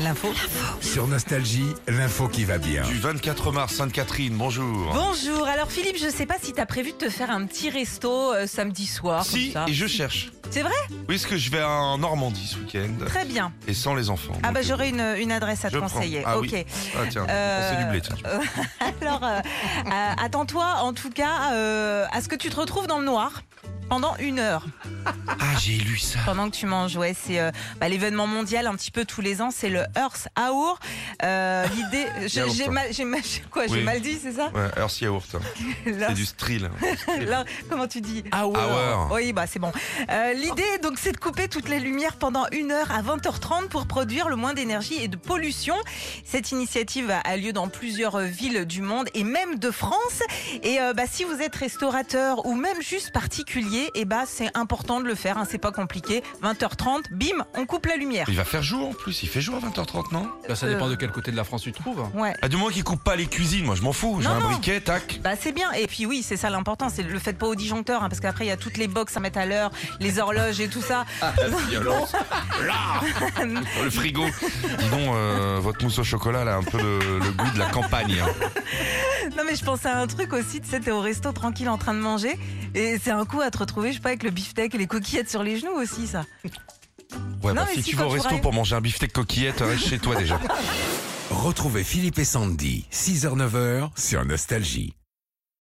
L'info. Sur Nostalgie, l'info qui va bien. Du 24 mars, Sainte-Catherine, bonjour. Bonjour. Alors Philippe, je sais pas si t'as prévu de te faire un petit resto euh, samedi soir. Si, comme ça. et je cherche. C'est vrai? Oui, parce que je vais en Normandie ce week-end. Très bien. Et sans les enfants. Ah Donc, bah euh, j'aurai une, une adresse à te je prends. conseiller. Ah ok. oui. Ah tiens, Euh, c'est du blé, tiens. Alors, euh, euh, attends-toi en tout cas euh, à ce que tu te retrouves dans le noir pendant une heure Ah, j'ai lu ça. pendant que tu manges. Ouais, c'est euh, bah, l'événement mondial un petit peu tous les ans, c'est le Earth Hour. Euh, L'idée, j'ai mal, j'ai mal- quoi, j'ai mal dit, c'est ça Ouais, Earth Yaourt. C'est du strill. Là, comment tu dis Hour. Oui, bah c'est bon. Euh, L'idée, donc, c'est de couper toutes les lumières pendant une heure à 20h30 pour produire le moins d'énergie et de pollution. Cette initiative a lieu dans plusieurs villes du monde et même de France. Et bah, si vous êtes restaurateur ou même juste particulier, et bah c'est important de le faire. hein, c'est pas compliqué. 20h30, bim, on coupe la lumière. Il va faire jour en plus. Il fait jour à 20h30, non? Bah, ça Euh. dépend de quel côté de la France tu te trouves. Ouais. Ah, du moins qu'il coupe pas les cuisines, moi je m'en fous. J'ai un non. briquet, tac. Bah c'est bien et puis oui c'est ça l'important c'est le fait pas au disjoncteur hein, parce qu'après il y a toutes les box à mettre à l'heure les horloges et tout ça Violence. Là le frigo. Dis donc, euh, votre mousse au chocolat, elle a un peu le, le goût de la campagne. hein. Non mais je pense à un truc aussi, tu sais, t'es au resto tranquille en train de manger et c'est un coup à te retrouver, je sais pas, avec le beefsteak et les coquillettes sur les genoux aussi ça. Ouais, Non, bah, mais si si, tu vas au resto pour manger un beefsteak coquillette, reste chez toi déjà. Retrouvez Philippe et Sandy, 6h-9h sur Nostalgie.